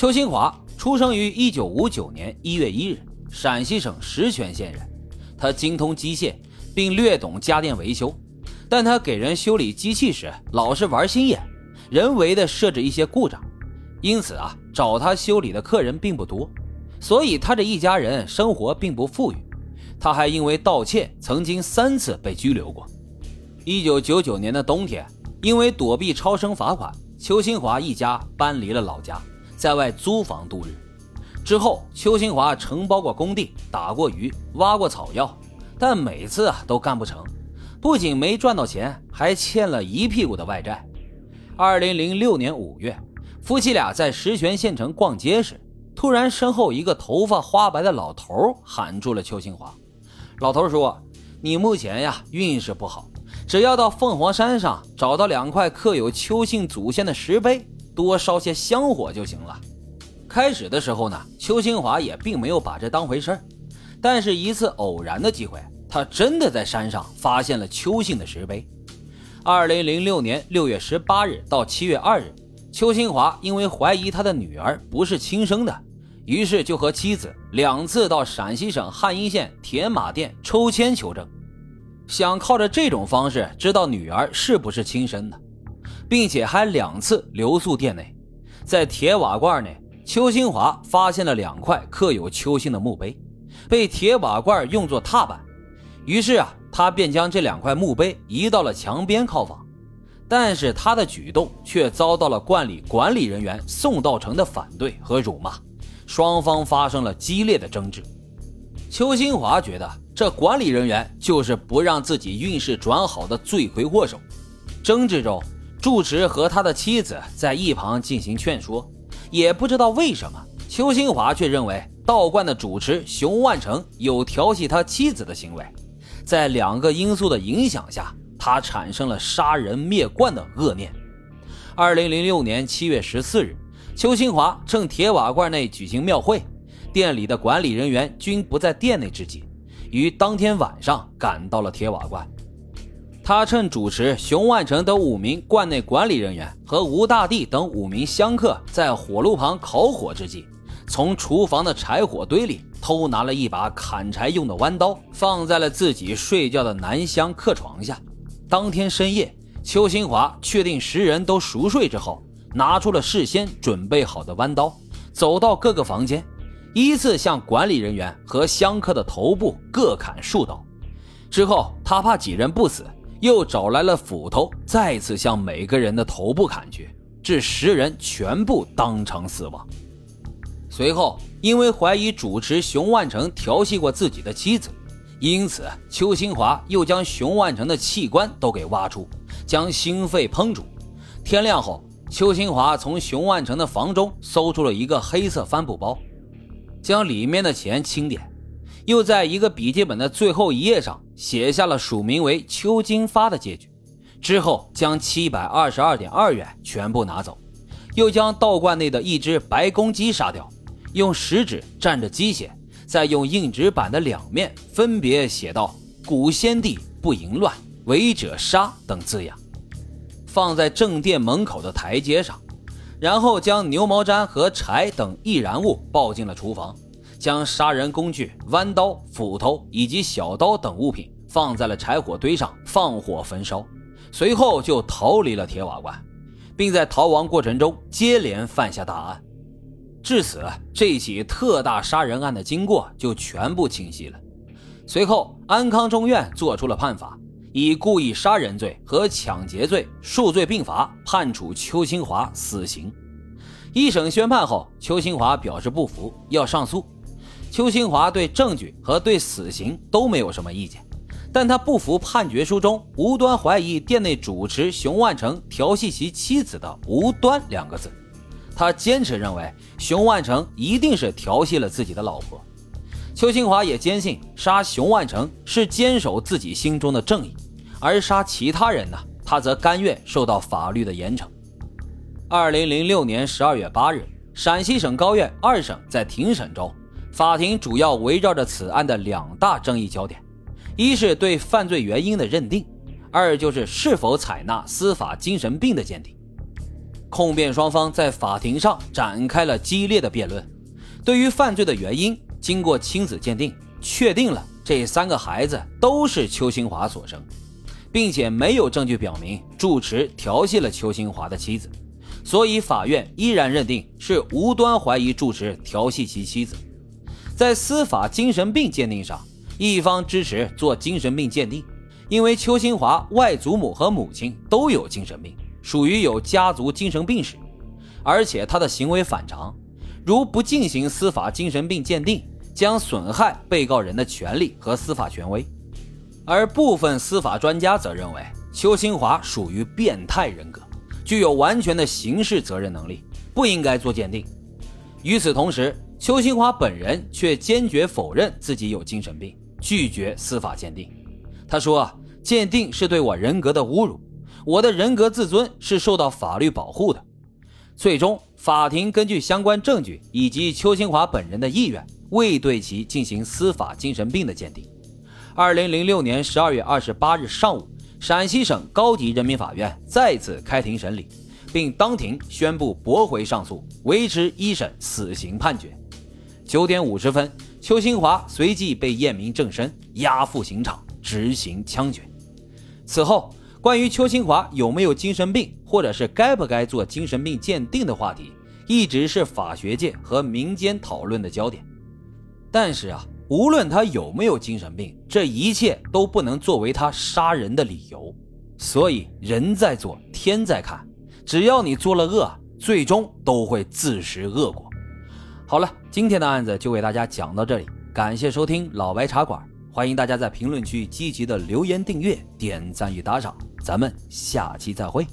邱新华出生于一九五九年一月一日，陕西省石泉县人。他精通机械，并略懂家电维修，但他给人修理机器时老是玩心眼，人为的设置一些故障，因此啊，找他修理的客人并不多。所以他这一家人生活并不富裕。他还因为盗窃曾经三次被拘留过。一九九九年的冬天，因为躲避超生罚款，邱新华一家搬离了老家，在外租房度日。之后，邱新华承包过工地，打过鱼，挖过草药，但每次啊都干不成，不仅没赚到钱，还欠了一屁股的外债。二零零六年五月，夫妻俩在石泉县城逛街时，突然身后一个头发花白的老头喊住了邱新华。老头说：“你目前呀运势不好，只要到凤凰山上找到两块刻有邱姓祖先的石碑，多烧些香火就行了。”开始的时候呢，邱新华也并没有把这当回事儿，但是一次偶然的机会，他真的在山上发现了邱姓的石碑。二零零六年六月十八日到七月二日，邱新华因为怀疑他的女儿不是亲生的。于是就和妻子两次到陕西省汉阴县铁马店抽签求证，想靠着这种方式知道女儿是不是亲生的，并且还两次留宿店内，在铁瓦罐内，邱新华发现了两块刻有邱姓的墓碑，被铁瓦罐用作踏板。于是啊，他便将这两块墓碑移到了墙边靠房，但是他的举动却遭到了观里管理人员宋道成的反对和辱骂。双方发生了激烈的争执，邱新华觉得这管理人员就是不让自己运势转好的罪魁祸首。争执中，住持和他的妻子在一旁进行劝说，也不知道为什么，邱新华却认为道观的主持熊万成有调戏他妻子的行为。在两个因素的影响下，他产生了杀人灭冠的恶念。二零零六年七月十四日。邱新华趁铁瓦罐内举行庙会，店里的管理人员均不在店内之际，于当天晚上赶到了铁瓦罐。他趁主持熊万成等五名罐内管理人员和吴大帝等五名香客在火炉旁烤火之际，从厨房的柴火堆里偷拿了一把砍柴用的弯刀，放在了自己睡觉的南厢客床下。当天深夜，邱新华确定十人都熟睡之后。拿出了事先准备好的弯刀，走到各个房间，依次向管理人员和香客的头部各砍数刀。之后，他怕几人不死，又找来了斧头，再次向每个人的头部砍去，致十人全部当场死亡。随后，因为怀疑主持熊万成调戏过自己的妻子，因此邱新华又将熊万成的器官都给挖出，将心肺烹煮。天亮后。邱新华从熊万成的房中搜出了一个黑色帆布包，将里面的钱清点，又在一个笔记本的最后一页上写下了署名为邱金发的借据，之后将七百二十二点二元全部拿走，又将道观内的一只白公鸡杀掉，用食指蘸着鸡血，再用硬纸板的两面分别写到“古先帝不淫乱，违者杀”等字样。放在正殿门口的台阶上，然后将牛毛毡和柴等易燃物抱进了厨房，将杀人工具弯刀、斧头以及小刀等物品放在了柴火堆上，放火焚烧，随后就逃离了铁瓦罐，并在逃亡过程中接连犯下大案。至此，这起特大杀人案的经过就全部清晰了。随后，安康中院作出了判罚。以故意杀人罪和抢劫罪数罪并罚，判处邱新华死刑。一审宣判后，邱新华表示不服，要上诉。邱新华对证据和对死刑都没有什么意见，但他不服判决书中无端怀疑店内主持熊万成调戏其妻子的“无端”两个字。他坚持认为熊万成一定是调戏了自己的老婆。邱新华也坚信杀熊万成是坚守自己心中的正义，而杀其他人呢，他则甘愿受到法律的严惩。二零零六年十二月八日，陕西省高院二审在庭审中，法庭主要围绕着此案的两大争议焦点：一是对犯罪原因的认定，二就是是否采纳司法精神病的鉴定。控辩双方在法庭上展开了激烈的辩论。对于犯罪的原因，经过亲子鉴定，确定了这三个孩子都是邱新华所生，并且没有证据表明住持调戏了邱新华的妻子，所以法院依然认定是无端怀疑住持调戏其妻子。在司法精神病鉴定上，一方支持做精神病鉴定，因为邱新华外祖母和母亲都有精神病。属于有家族精神病史，而且他的行为反常，如不进行司法精神病鉴定，将损害被告人的权利和司法权威。而部分司法专家则认为，邱新华属于变态人格，具有完全的刑事责任能力，不应该做鉴定。与此同时，邱新华本人却坚决否认自己有精神病，拒绝司法鉴定。他说：“鉴定是对我人格的侮辱。”我的人格自尊是受到法律保护的。最终，法庭根据相关证据以及邱新华本人的意愿，未对其进行司法精神病的鉴定。二零零六年十二月二十八日上午，陕西省高级人民法院再次开庭审理，并当庭宣布驳回上诉，维持一审死刑判决。九点五十分，邱新华随即被验明正身，押赴刑场执行枪决。此后。关于邱新华有没有精神病，或者是该不该做精神病鉴定的话题，一直是法学界和民间讨论的焦点。但是啊，无论他有没有精神病，这一切都不能作为他杀人的理由。所以人在做，天在看，只要你做了恶，最终都会自食恶果。好了，今天的案子就为大家讲到这里，感谢收听老白茶馆，欢迎大家在评论区积极的留言、订阅、点赞与打赏。咱们下期再会。